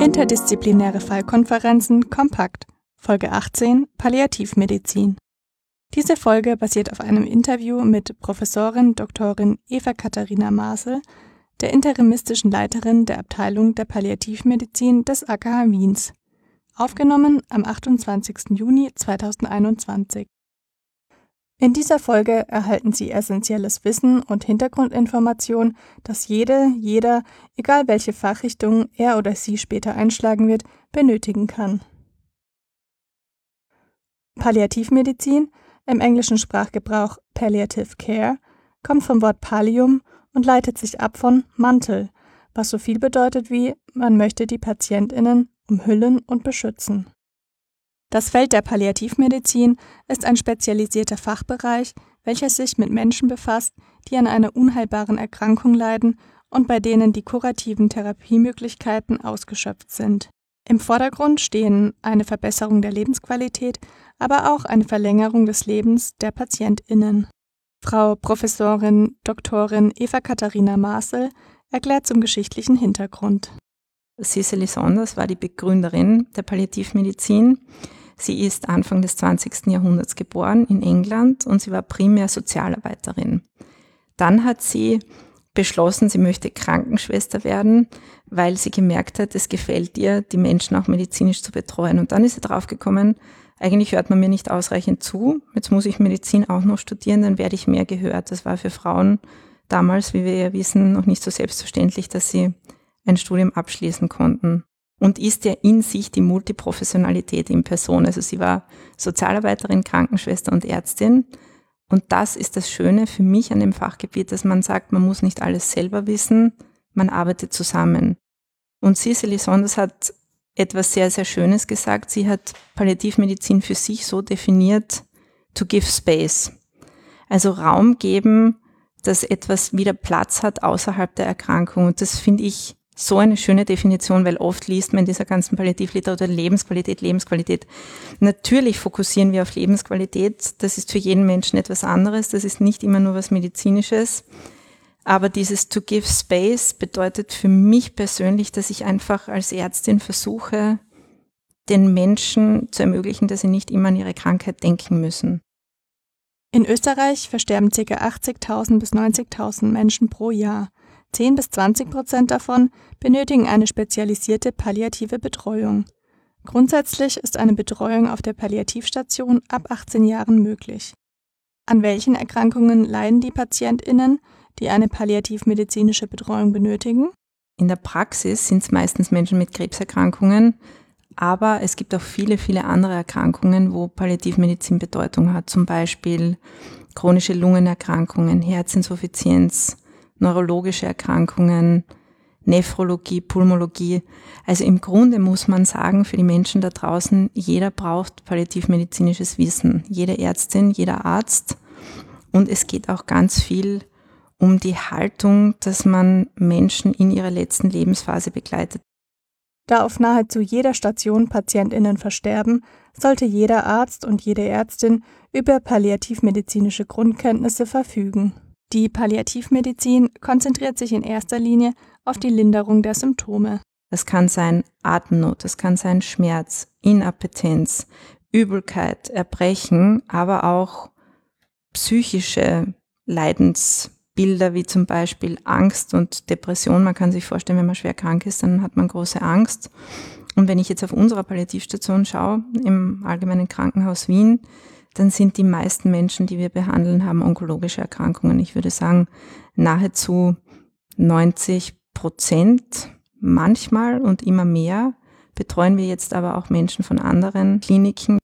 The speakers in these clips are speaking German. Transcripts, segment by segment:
Interdisziplinäre Fallkonferenzen kompakt. Folge 18 Palliativmedizin. Diese Folge basiert auf einem Interview mit Professorin Dr. Eva Katharina Maasel, der interimistischen Leiterin der Abteilung der Palliativmedizin des AKH Wiens. Aufgenommen am 28. Juni 2021. In dieser Folge erhalten Sie essentielles Wissen und Hintergrundinformation, das jede, jeder, egal welche Fachrichtung er oder sie später einschlagen wird, benötigen kann. Palliativmedizin, im englischen Sprachgebrauch Palliative Care, kommt vom Wort Pallium und leitet sich ab von Mantel, was so viel bedeutet wie man möchte die Patientinnen umhüllen und beschützen. Das Feld der Palliativmedizin ist ein spezialisierter Fachbereich, welcher sich mit Menschen befasst, die an einer unheilbaren Erkrankung leiden und bei denen die kurativen Therapiemöglichkeiten ausgeschöpft sind. Im Vordergrund stehen eine Verbesserung der Lebensqualität, aber auch eine Verlängerung des Lebens der Patientinnen. Frau Professorin Dr. Eva Katharina Maasel erklärt zum geschichtlichen Hintergrund. Cicely Saunders war die Begründerin der Palliativmedizin. Sie ist Anfang des 20. Jahrhunderts geboren in England und sie war primär Sozialarbeiterin. Dann hat sie beschlossen, sie möchte Krankenschwester werden, weil sie gemerkt hat, es gefällt ihr, die Menschen auch medizinisch zu betreuen. Und dann ist sie draufgekommen, eigentlich hört man mir nicht ausreichend zu. Jetzt muss ich Medizin auch noch studieren, dann werde ich mehr gehört. Das war für Frauen damals, wie wir ja wissen, noch nicht so selbstverständlich, dass sie ein Studium abschließen konnten und ist ja in sich die Multiprofessionalität in Person. Also sie war Sozialarbeiterin, Krankenschwester und Ärztin. Und das ist das Schöne für mich an dem Fachgebiet, dass man sagt, man muss nicht alles selber wissen, man arbeitet zusammen. Und Cicely Saunders hat etwas sehr, sehr Schönes gesagt. Sie hat Palliativmedizin für sich so definiert, to give space. Also Raum geben, dass etwas wieder Platz hat außerhalb der Erkrankung. Und das finde ich so eine schöne Definition, weil oft liest man in dieser ganzen Palliativliteratur Lebensqualität, Lebensqualität. Natürlich fokussieren wir auf Lebensqualität. Das ist für jeden Menschen etwas anderes. Das ist nicht immer nur was Medizinisches. Aber dieses to give space bedeutet für mich persönlich, dass ich einfach als Ärztin versuche, den Menschen zu ermöglichen, dass sie nicht immer an ihre Krankheit denken müssen. In Österreich versterben ca. 80.000 bis 90.000 Menschen pro Jahr. 10 bis 20 Prozent davon benötigen eine spezialisierte palliative Betreuung. Grundsätzlich ist eine Betreuung auf der Palliativstation ab 18 Jahren möglich. An welchen Erkrankungen leiden die PatientInnen, die eine palliativmedizinische Betreuung benötigen? In der Praxis sind es meistens Menschen mit Krebserkrankungen, aber es gibt auch viele, viele andere Erkrankungen, wo Palliativmedizin Bedeutung hat, zum Beispiel chronische Lungenerkrankungen, Herzinsuffizienz, neurologische Erkrankungen, Nephrologie, Pulmologie. Also im Grunde muss man sagen, für die Menschen da draußen, jeder braucht palliativmedizinisches Wissen. Jede Ärztin, jeder Arzt. Und es geht auch ganz viel um die Haltung, dass man Menschen in ihrer letzten Lebensphase begleitet. Da auf nahezu jeder Station Patientinnen versterben, sollte jeder Arzt und jede Ärztin über palliativmedizinische Grundkenntnisse verfügen. Die Palliativmedizin konzentriert sich in erster Linie auf die Linderung der Symptome. Das kann sein Atemnot, das kann sein Schmerz, Inappetenz, Übelkeit, Erbrechen, aber auch psychische Leidensbilder wie zum Beispiel Angst und Depression. Man kann sich vorstellen, wenn man schwer krank ist, dann hat man große Angst. Und wenn ich jetzt auf unserer Palliativstation schaue, im Allgemeinen Krankenhaus Wien, dann sind die meisten Menschen, die wir behandeln, haben onkologische Erkrankungen. Ich würde sagen, nahezu 90 Prozent manchmal und immer mehr betreuen wir jetzt aber auch Menschen von anderen Kliniken.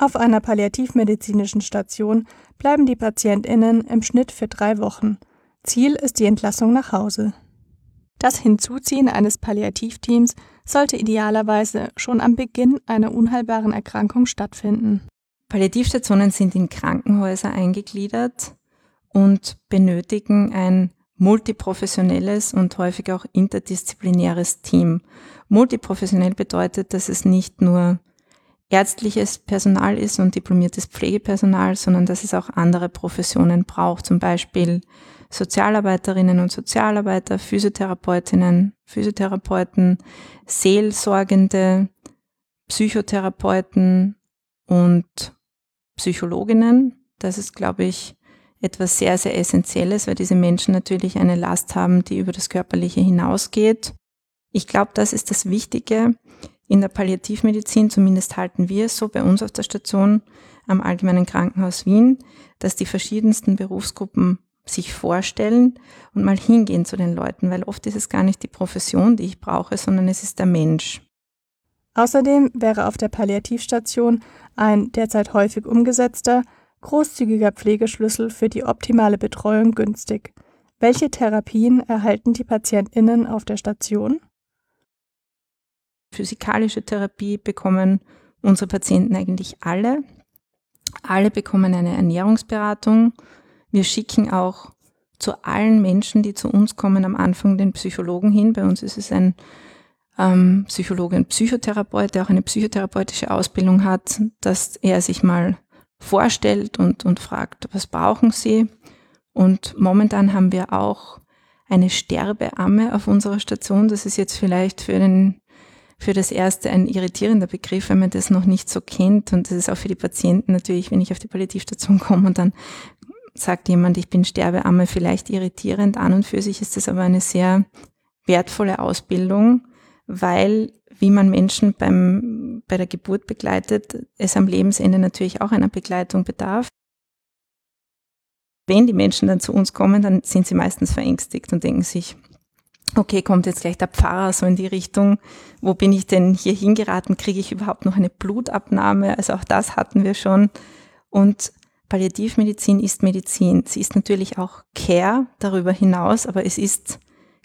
Auf einer palliativmedizinischen Station bleiben die PatientInnen im Schnitt für drei Wochen. Ziel ist die Entlassung nach Hause. Das Hinzuziehen eines Palliativteams sollte idealerweise schon am Beginn einer unheilbaren Erkrankung stattfinden. Palliativstationen sind in Krankenhäuser eingegliedert und benötigen ein multiprofessionelles und häufig auch interdisziplinäres Team. Multiprofessionell bedeutet, dass es nicht nur ärztliches Personal ist und diplomiertes Pflegepersonal, sondern dass es auch andere Professionen braucht, zum Beispiel Sozialarbeiterinnen und Sozialarbeiter, Physiotherapeutinnen, Physiotherapeuten, Seelsorgende, Psychotherapeuten und Psychologinnen. Das ist, glaube ich, etwas sehr, sehr Essentielles, weil diese Menschen natürlich eine Last haben, die über das Körperliche hinausgeht. Ich glaube, das ist das Wichtige in der Palliativmedizin, zumindest halten wir es so bei uns auf der Station am Allgemeinen Krankenhaus Wien, dass die verschiedensten Berufsgruppen sich vorstellen und mal hingehen zu den Leuten, weil oft ist es gar nicht die Profession, die ich brauche, sondern es ist der Mensch. Außerdem wäre auf der Palliativstation ein derzeit häufig umgesetzter, großzügiger Pflegeschlüssel für die optimale Betreuung günstig. Welche Therapien erhalten die Patientinnen auf der Station? Physikalische Therapie bekommen unsere Patienten eigentlich alle. Alle bekommen eine Ernährungsberatung. Wir schicken auch zu allen Menschen, die zu uns kommen, am Anfang den Psychologen hin. Bei uns ist es ein ähm, Psychologe und Psychotherapeut, der auch eine psychotherapeutische Ausbildung hat, dass er sich mal vorstellt und, und fragt, was brauchen Sie? Und momentan haben wir auch eine Sterbeamme auf unserer Station. Das ist jetzt vielleicht für den für das erste ein irritierender Begriff, wenn man das noch nicht so kennt. Und das ist auch für die Patienten natürlich, wenn ich auf die Palliativstation komme und dann sagt jemand, ich bin Sterbeamme, vielleicht irritierend. An und für sich ist das aber eine sehr wertvolle Ausbildung, weil wie man Menschen beim, bei der Geburt begleitet, es am Lebensende natürlich auch einer Begleitung bedarf. Wenn die Menschen dann zu uns kommen, dann sind sie meistens verängstigt und denken sich, okay, kommt jetzt gleich der Pfarrer so in die Richtung, wo bin ich denn hier hingeraten, kriege ich überhaupt noch eine Blutabnahme? Also auch das hatten wir schon. Und Palliativmedizin ist Medizin. Sie ist natürlich auch Care darüber hinaus, aber es ist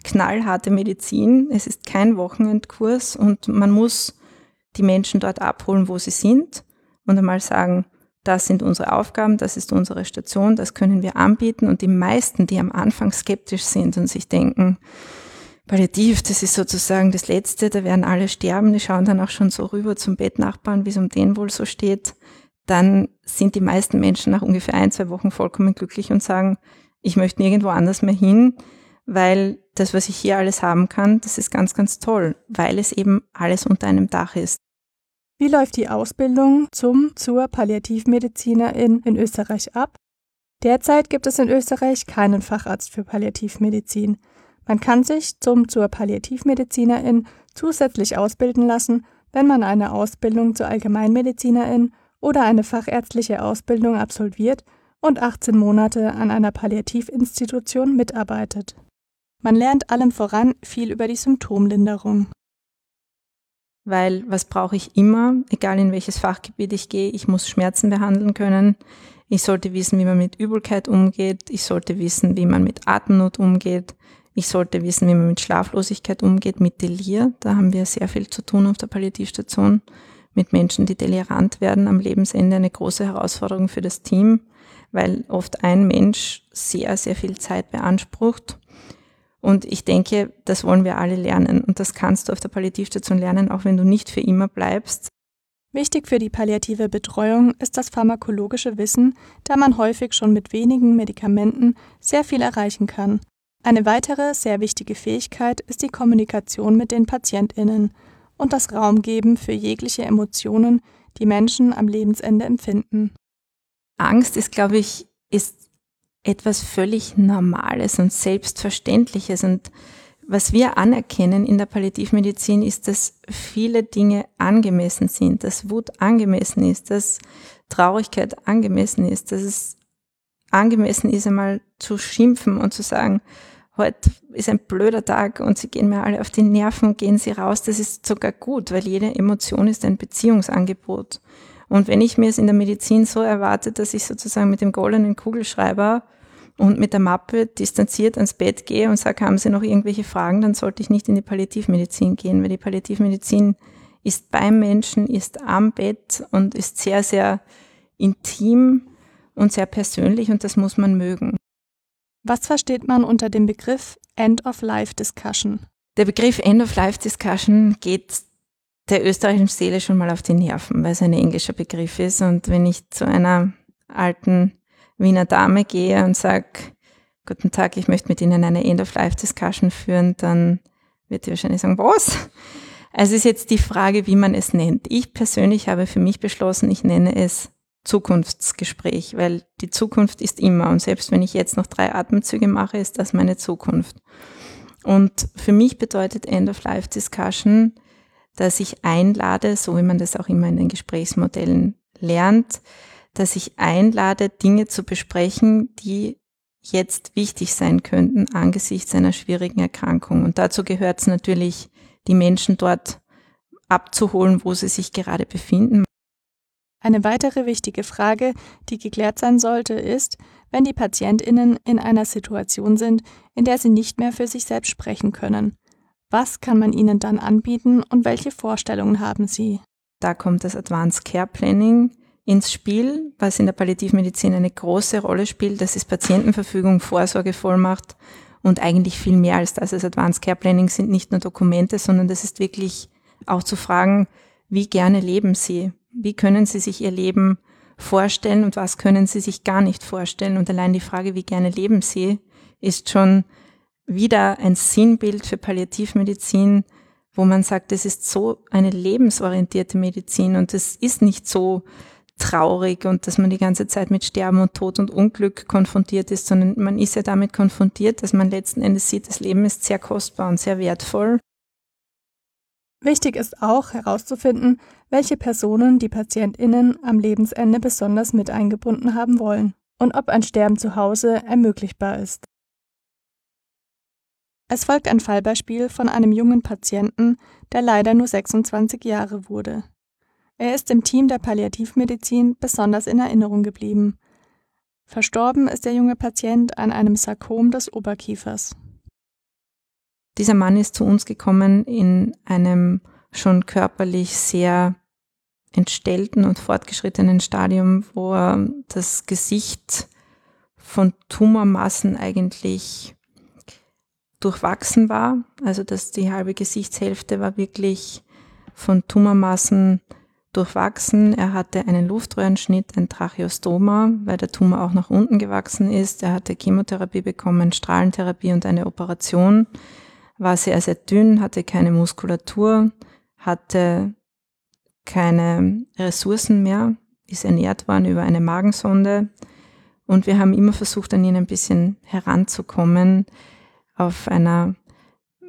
knallharte Medizin. Es ist kein Wochenendkurs und man muss die Menschen dort abholen, wo sie sind und einmal sagen, das sind unsere Aufgaben, das ist unsere Station, das können wir anbieten. Und die meisten, die am Anfang skeptisch sind und sich denken, Palliativ, das ist sozusagen das Letzte, da werden alle sterben, die schauen dann auch schon so rüber zum Bettnachbarn, wie es um den wohl so steht. Dann sind die meisten Menschen nach ungefähr ein, zwei Wochen vollkommen glücklich und sagen, ich möchte nirgendwo anders mehr hin, weil das, was ich hier alles haben kann, das ist ganz, ganz toll, weil es eben alles unter einem Dach ist. Wie läuft die Ausbildung zum zur Palliativmedizinerin in Österreich ab? Derzeit gibt es in Österreich keinen Facharzt für Palliativmedizin. Man kann sich zum zur Palliativmedizinerin zusätzlich ausbilden lassen, wenn man eine Ausbildung zur Allgemeinmedizinerin oder eine fachärztliche Ausbildung absolviert und 18 Monate an einer Palliativinstitution mitarbeitet. Man lernt allem voran viel über die Symptomlinderung. Weil was brauche ich immer, egal in welches Fachgebiet ich gehe, ich muss Schmerzen behandeln können. Ich sollte wissen, wie man mit Übelkeit umgeht. Ich sollte wissen, wie man mit Atemnot umgeht. Ich sollte wissen, wie man mit Schlaflosigkeit umgeht, mit Delir. Da haben wir sehr viel zu tun auf der Palliativstation. Mit Menschen, die delirant werden am Lebensende, eine große Herausforderung für das Team, weil oft ein Mensch sehr, sehr viel Zeit beansprucht. Und ich denke, das wollen wir alle lernen. Und das kannst du auf der Palliativstation lernen, auch wenn du nicht für immer bleibst. Wichtig für die palliative Betreuung ist das pharmakologische Wissen, da man häufig schon mit wenigen Medikamenten sehr viel erreichen kann. Eine weitere sehr wichtige Fähigkeit ist die Kommunikation mit den Patientinnen und das Raumgeben für jegliche Emotionen, die Menschen am Lebensende empfinden. Angst ist, glaube ich, ist etwas völlig Normales und Selbstverständliches. Und was wir anerkennen in der Palliativmedizin ist, dass viele Dinge angemessen sind, dass Wut angemessen ist, dass Traurigkeit angemessen ist, dass es angemessen ist, einmal zu schimpfen und zu sagen, heute ist ein blöder Tag und sie gehen mir alle auf die Nerven, gehen sie raus. Das ist sogar gut, weil jede Emotion ist ein Beziehungsangebot. Und wenn ich mir es in der Medizin so erwarte, dass ich sozusagen mit dem goldenen Kugelschreiber und mit der Mappe distanziert ans Bett gehe und sage, haben Sie noch irgendwelche Fragen, dann sollte ich nicht in die Palliativmedizin gehen, weil die Palliativmedizin ist beim Menschen, ist am Bett und ist sehr, sehr intim und sehr persönlich und das muss man mögen. Was versteht man unter dem Begriff End-of-Life-Discussion? Der Begriff End-of-Life-Discussion geht der österreichischen Seele schon mal auf die Nerven, weil es ein englischer Begriff ist. Und wenn ich zu einer alten Wiener Dame gehe und sage, guten Tag, ich möchte mit Ihnen eine End-of-Life-Discussion führen, dann wird die wahrscheinlich sagen, was? Also es ist jetzt die Frage, wie man es nennt. Ich persönlich habe für mich beschlossen, ich nenne es Zukunftsgespräch, weil die Zukunft ist immer und selbst wenn ich jetzt noch drei Atemzüge mache, ist das meine Zukunft. Und für mich bedeutet End-of-Life-Discussion, dass ich einlade, so wie man das auch immer in den Gesprächsmodellen lernt, dass ich einlade, Dinge zu besprechen, die jetzt wichtig sein könnten angesichts einer schwierigen Erkrankung. Und dazu gehört es natürlich, die Menschen dort abzuholen, wo sie sich gerade befinden. Eine weitere wichtige Frage, die geklärt sein sollte, ist, wenn die Patientinnen in einer Situation sind, in der sie nicht mehr für sich selbst sprechen können. Was kann man ihnen dann anbieten und welche Vorstellungen haben sie? Da kommt das Advanced Care Planning ins Spiel, was in der Palliativmedizin eine große Rolle spielt. Das ist Patientenverfügung, Vorsorgevollmacht und eigentlich viel mehr als das. Das Advanced Care Planning sind nicht nur Dokumente, sondern das ist wirklich auch zu fragen, wie gerne leben Sie? Wie können Sie sich Ihr Leben vorstellen und was können Sie sich gar nicht vorstellen? Und allein die Frage, wie gerne leben Sie, ist schon wieder ein Sinnbild für Palliativmedizin, wo man sagt, es ist so eine lebensorientierte Medizin und es ist nicht so traurig und dass man die ganze Zeit mit Sterben und Tod und Unglück konfrontiert ist, sondern man ist ja damit konfrontiert, dass man letzten Endes sieht, das Leben ist sehr kostbar und sehr wertvoll Wichtig ist auch herauszufinden, welche Personen die Patientinnen am Lebensende besonders mit eingebunden haben wollen und ob ein Sterben zu Hause ermöglichbar ist. Es folgt ein Fallbeispiel von einem jungen Patienten, der leider nur 26 Jahre wurde. Er ist im Team der Palliativmedizin besonders in Erinnerung geblieben. Verstorben ist der junge Patient an einem Sarkom des Oberkiefers. Dieser Mann ist zu uns gekommen in einem schon körperlich sehr entstellten und fortgeschrittenen Stadium, wo er das Gesicht von Tumormassen eigentlich durchwachsen war. Also dass die halbe Gesichtshälfte war wirklich von Tumormassen durchwachsen. Er hatte einen Luftröhrenschnitt, ein Tracheostoma, weil der Tumor auch nach unten gewachsen ist. Er hatte Chemotherapie bekommen, Strahlentherapie und eine Operation war sehr, sehr dünn, hatte keine Muskulatur, hatte keine Ressourcen mehr, ist ernährt worden über eine Magensonde. Und wir haben immer versucht, an ihn ein bisschen heranzukommen auf einer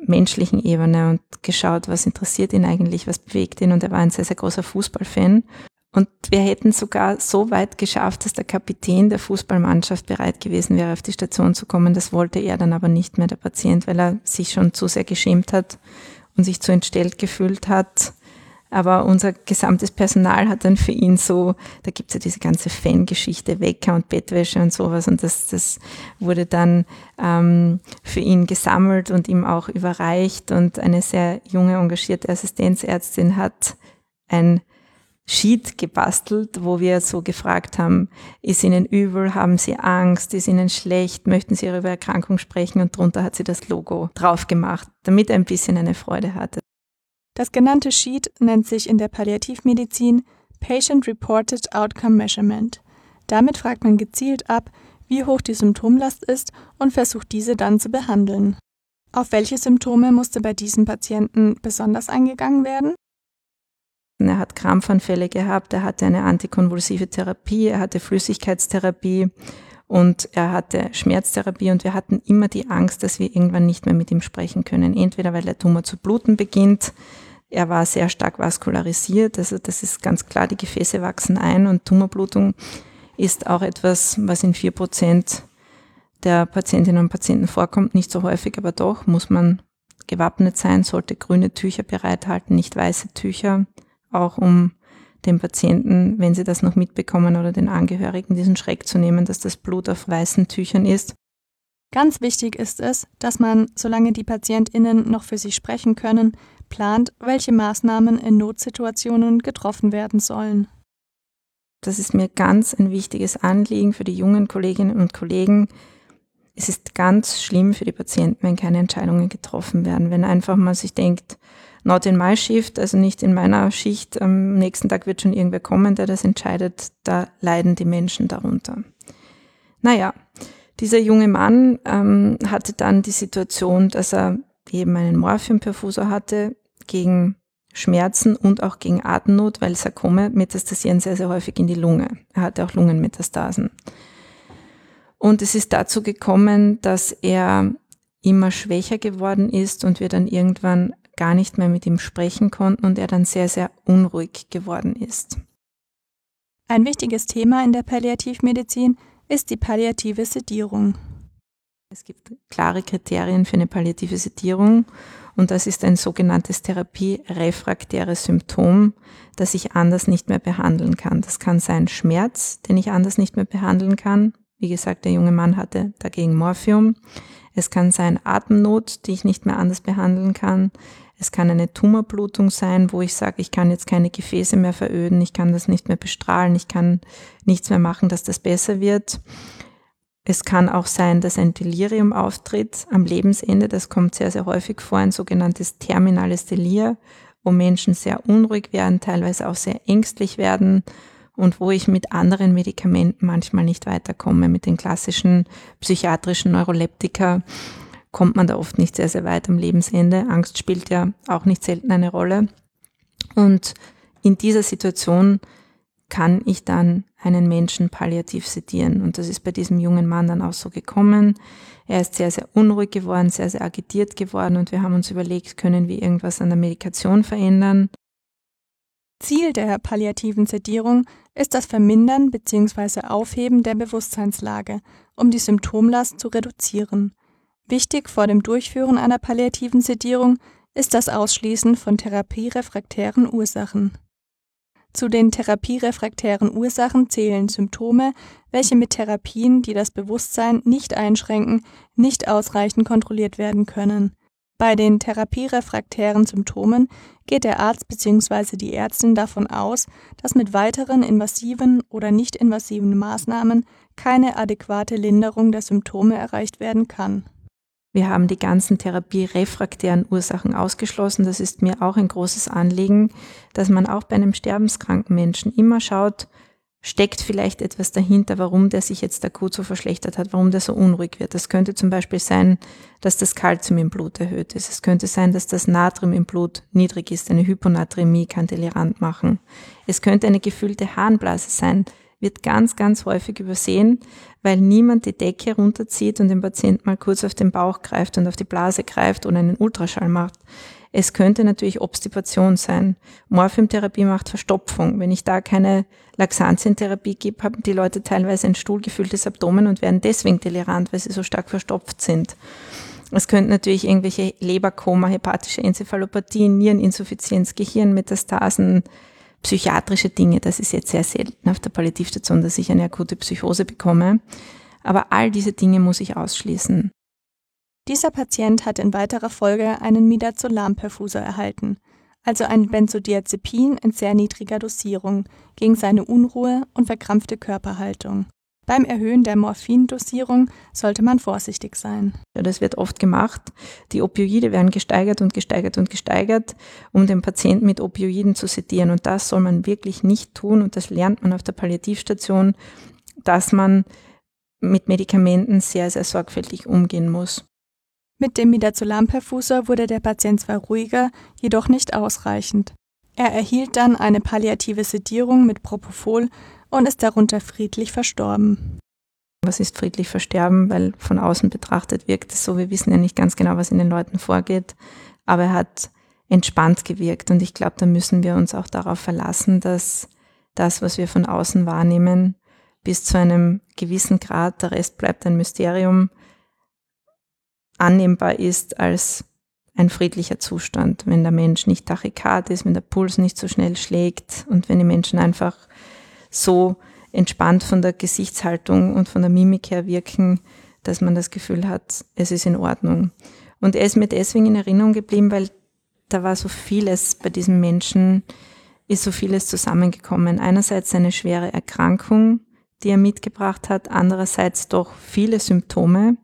menschlichen Ebene und geschaut, was interessiert ihn eigentlich, was bewegt ihn. Und er war ein sehr, sehr großer Fußballfan. Und wir hätten sogar so weit geschafft, dass der Kapitän der Fußballmannschaft bereit gewesen wäre, auf die Station zu kommen. Das wollte er dann aber nicht mehr, der Patient, weil er sich schon zu sehr geschämt hat und sich zu entstellt gefühlt hat. Aber unser gesamtes Personal hat dann für ihn so, da gibt's ja diese ganze Fangeschichte, Wecker und Bettwäsche und sowas. Und das, das wurde dann ähm, für ihn gesammelt und ihm auch überreicht. Und eine sehr junge, engagierte Assistenzärztin hat ein Sheet gebastelt, wo wir so gefragt haben, ist Ihnen übel, haben Sie Angst, ist Ihnen schlecht, möchten Sie Ihre Erkrankung sprechen und drunter hat sie das Logo drauf gemacht, damit er ein bisschen eine Freude hatte. Das genannte Sheet nennt sich in der Palliativmedizin Patient Reported Outcome Measurement. Damit fragt man gezielt ab, wie hoch die Symptomlast ist und versucht diese dann zu behandeln. Auf welche Symptome musste bei diesem Patienten besonders eingegangen werden? Er hat Krampfanfälle gehabt, er hatte eine antikonvulsive Therapie, er hatte Flüssigkeitstherapie und er hatte Schmerztherapie und wir hatten immer die Angst, dass wir irgendwann nicht mehr mit ihm sprechen können. Entweder weil der Tumor zu bluten beginnt, er war sehr stark vaskularisiert, also das ist ganz klar, die Gefäße wachsen ein und Tumorblutung ist auch etwas, was in vier Prozent der Patientinnen und Patienten vorkommt, nicht so häufig, aber doch muss man gewappnet sein, sollte grüne Tücher bereithalten, nicht weiße Tücher auch um den Patienten, wenn sie das noch mitbekommen oder den Angehörigen, diesen Schreck zu nehmen, dass das Blut auf weißen Tüchern ist. Ganz wichtig ist es, dass man, solange die Patientinnen noch für sich sprechen können, plant, welche Maßnahmen in Notsituationen getroffen werden sollen. Das ist mir ganz ein wichtiges Anliegen für die jungen Kolleginnen und Kollegen. Es ist ganz schlimm für die Patienten, wenn keine Entscheidungen getroffen werden, wenn einfach mal sich denkt, not in my shift, also nicht in meiner Schicht. Am nächsten Tag wird schon irgendwer kommen, der das entscheidet. Da leiden die Menschen darunter. Naja, Dieser junge Mann ähm, hatte dann die Situation, dass er eben einen Morphiumperfusor hatte gegen Schmerzen und auch gegen Atemnot, weil Sarkome metastasieren sehr, sehr häufig in die Lunge. Er hatte auch Lungenmetastasen. Und es ist dazu gekommen, dass er immer schwächer geworden ist und wir dann irgendwann gar nicht mehr mit ihm sprechen konnten und er dann sehr, sehr unruhig geworden ist. Ein wichtiges Thema in der Palliativmedizin ist die palliative Sedierung. Es gibt klare Kriterien für eine palliative Sedierung und das ist ein sogenanntes therapierefraktäres Symptom, das ich anders nicht mehr behandeln kann. Das kann sein Schmerz, den ich anders nicht mehr behandeln kann. Wie gesagt, der junge Mann hatte dagegen Morphium. Es kann sein Atemnot, die ich nicht mehr anders behandeln kann. Es kann eine Tumorblutung sein, wo ich sage, ich kann jetzt keine Gefäße mehr veröden, ich kann das nicht mehr bestrahlen, ich kann nichts mehr machen, dass das besser wird. Es kann auch sein, dass ein Delirium auftritt am Lebensende. Das kommt sehr, sehr häufig vor, ein sogenanntes terminales Delir, wo Menschen sehr unruhig werden, teilweise auch sehr ängstlich werden und wo ich mit anderen Medikamenten manchmal nicht weiterkomme. Mit den klassischen psychiatrischen Neuroleptika kommt man da oft nicht sehr, sehr weit am Lebensende. Angst spielt ja auch nicht selten eine Rolle. Und in dieser Situation kann ich dann einen Menschen palliativ sedieren. Und das ist bei diesem jungen Mann dann auch so gekommen. Er ist sehr, sehr unruhig geworden, sehr, sehr agitiert geworden und wir haben uns überlegt, können wir irgendwas an der Medikation verändern. Ziel der palliativen Sedierung ist das Vermindern bzw. Aufheben der Bewusstseinslage, um die Symptomlast zu reduzieren. Wichtig vor dem Durchführen einer palliativen Sedierung ist das Ausschließen von therapierefraktären Ursachen. Zu den therapierefraktären Ursachen zählen Symptome, welche mit Therapien, die das Bewusstsein nicht einschränken, nicht ausreichend kontrolliert werden können. Bei den therapierefraktären Symptomen geht der Arzt bzw. die Ärztin davon aus, dass mit weiteren invasiven oder nicht invasiven Maßnahmen keine adäquate Linderung der Symptome erreicht werden kann wir haben die ganzen therapierefraktären Ursachen ausgeschlossen. Das ist mir auch ein großes Anliegen, dass man auch bei einem sterbenskranken Menschen immer schaut, steckt vielleicht etwas dahinter, warum der sich jetzt akut so verschlechtert hat, warum der so unruhig wird. Das könnte zum Beispiel sein, dass das Kalzium im Blut erhöht ist. Es könnte sein, dass das Natrium im Blut niedrig ist. Eine Hyponatremie kann Delirant machen. Es könnte eine gefüllte Harnblase sein wird ganz, ganz häufig übersehen, weil niemand die Decke runterzieht und den Patient mal kurz auf den Bauch greift und auf die Blase greift oder einen Ultraschall macht. Es könnte natürlich Obstipation sein. Morphiumtherapie macht Verstopfung. Wenn ich da keine Laxantientherapie gebe, haben die Leute teilweise ein stuhlgefülltes Abdomen und werden deswegen delirant, weil sie so stark verstopft sind. Es könnten natürlich irgendwelche Leberkoma, hepatische Enzephalopathien, Niereninsuffizienz, Gehirnmetastasen, psychiatrische Dinge. Das ist jetzt sehr selten auf der Palliativstation, dass ich eine akute Psychose bekomme. Aber all diese Dinge muss ich ausschließen. Dieser Patient hat in weiterer Folge einen Midazolam-Perfusor erhalten, also ein Benzodiazepin in sehr niedriger Dosierung gegen seine Unruhe und verkrampfte Körperhaltung. Beim Erhöhen der Morphindosierung sollte man vorsichtig sein. Ja, das wird oft gemacht. Die Opioide werden gesteigert und gesteigert und gesteigert, um den Patienten mit Opioiden zu sedieren. Und das soll man wirklich nicht tun. Und das lernt man auf der Palliativstation, dass man mit Medikamenten sehr, sehr sorgfältig umgehen muss. Mit dem Midazolam-Perfusor wurde der Patient zwar ruhiger, jedoch nicht ausreichend. Er erhielt dann eine palliative Sedierung mit Propofol und ist darunter friedlich verstorben. Was ist friedlich versterben? Weil von außen betrachtet wirkt es so, wir wissen ja nicht ganz genau, was in den Leuten vorgeht, aber er hat entspannt gewirkt und ich glaube, da müssen wir uns auch darauf verlassen, dass das, was wir von außen wahrnehmen, bis zu einem gewissen Grad, der Rest bleibt ein Mysterium, annehmbar ist als ein friedlicher Zustand, wenn der Mensch nicht tachykard ist, wenn der Puls nicht so schnell schlägt und wenn die Menschen einfach so entspannt von der Gesichtshaltung und von der Mimik her wirken, dass man das Gefühl hat, es ist in Ordnung. Und er ist mir deswegen in Erinnerung geblieben, weil da war so vieles bei diesem Menschen, ist so vieles zusammengekommen. Einerseits eine schwere Erkrankung, die er mitgebracht hat, andererseits doch viele Symptome,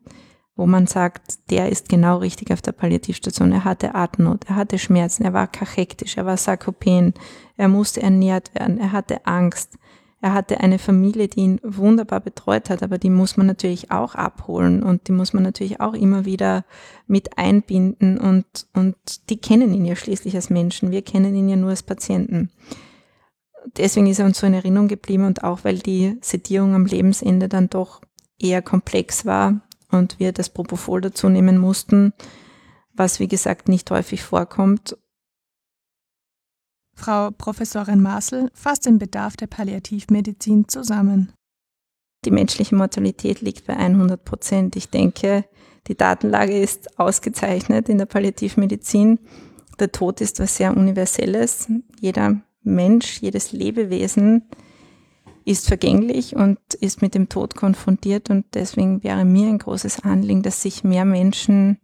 wo man sagt, der ist genau richtig auf der Palliativstation. Er hatte Atemnot, er hatte Schmerzen, er war kachektisch, er war sarkopen, er musste ernährt werden, er hatte Angst, Er hatte eine Familie, die ihn wunderbar betreut hat, aber die muss man natürlich auch abholen und die muss man natürlich auch immer wieder mit einbinden und, und die kennen ihn ja schließlich als Menschen. Wir kennen ihn ja nur als Patienten. Deswegen ist er uns so in Erinnerung geblieben und auch weil die Sedierung am Lebensende dann doch eher komplex war und wir das Propofol dazu nehmen mussten, was wie gesagt nicht häufig vorkommt Frau Professorin Marcel fasst den Bedarf der Palliativmedizin zusammen. Die menschliche Mortalität liegt bei 100 Prozent. Ich denke, die Datenlage ist ausgezeichnet in der Palliativmedizin. Der Tod ist was sehr Universelles. Jeder Mensch, jedes Lebewesen ist vergänglich und ist mit dem Tod konfrontiert und deswegen wäre mir ein großes Anliegen, dass sich mehr Menschen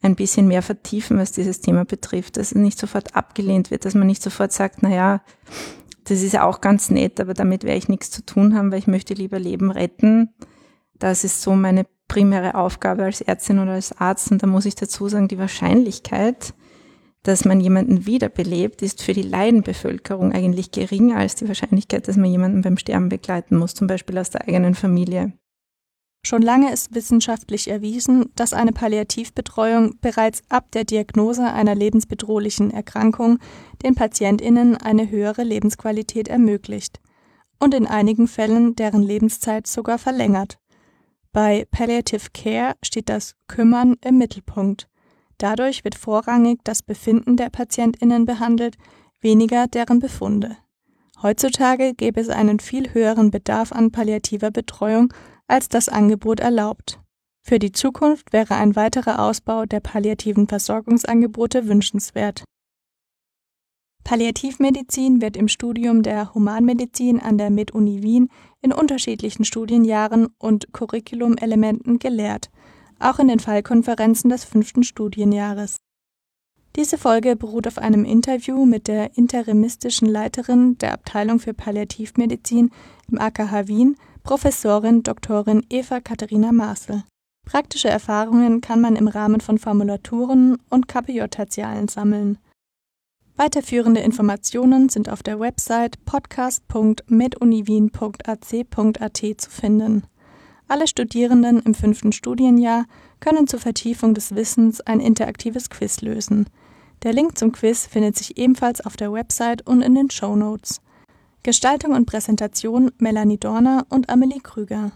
ein bisschen mehr vertiefen, was dieses Thema betrifft, dass es nicht sofort abgelehnt wird, dass man nicht sofort sagt, na ja, das ist ja auch ganz nett, aber damit werde ich nichts zu tun haben, weil ich möchte lieber Leben retten. Das ist so meine primäre Aufgabe als Ärztin oder als Arzt. Und da muss ich dazu sagen, die Wahrscheinlichkeit, dass man jemanden wiederbelebt, ist für die Leidenbevölkerung eigentlich geringer als die Wahrscheinlichkeit, dass man jemanden beim Sterben begleiten muss, zum Beispiel aus der eigenen Familie. Schon lange ist wissenschaftlich erwiesen, dass eine Palliativbetreuung bereits ab der Diagnose einer lebensbedrohlichen Erkrankung den Patientinnen eine höhere Lebensqualität ermöglicht und in einigen Fällen deren Lebenszeit sogar verlängert. Bei Palliative Care steht das Kümmern im Mittelpunkt. Dadurch wird vorrangig das Befinden der Patientinnen behandelt, weniger deren Befunde. Heutzutage gäbe es einen viel höheren Bedarf an palliativer Betreuung als das Angebot erlaubt. Für die Zukunft wäre ein weiterer Ausbau der palliativen Versorgungsangebote wünschenswert. Palliativmedizin wird im Studium der Humanmedizin an der MedUni Wien in unterschiedlichen Studienjahren und Curriculumelementen gelehrt, auch in den Fallkonferenzen des fünften Studienjahres. Diese Folge beruht auf einem Interview mit der interimistischen Leiterin der Abteilung für Palliativmedizin im AKH Wien, Professorin Doktorin Eva Katharina Marcel. Praktische Erfahrungen kann man im Rahmen von Formulaturen und KPJ-Tertialen sammeln. Weiterführende Informationen sind auf der Website podcast.meduniwien.ac.at zu finden. Alle Studierenden im fünften Studienjahr können zur Vertiefung des Wissens ein interaktives Quiz lösen. Der Link zum Quiz findet sich ebenfalls auf der Website und in den Show Notes. Gestaltung und Präsentation Melanie Dorner und Amelie Krüger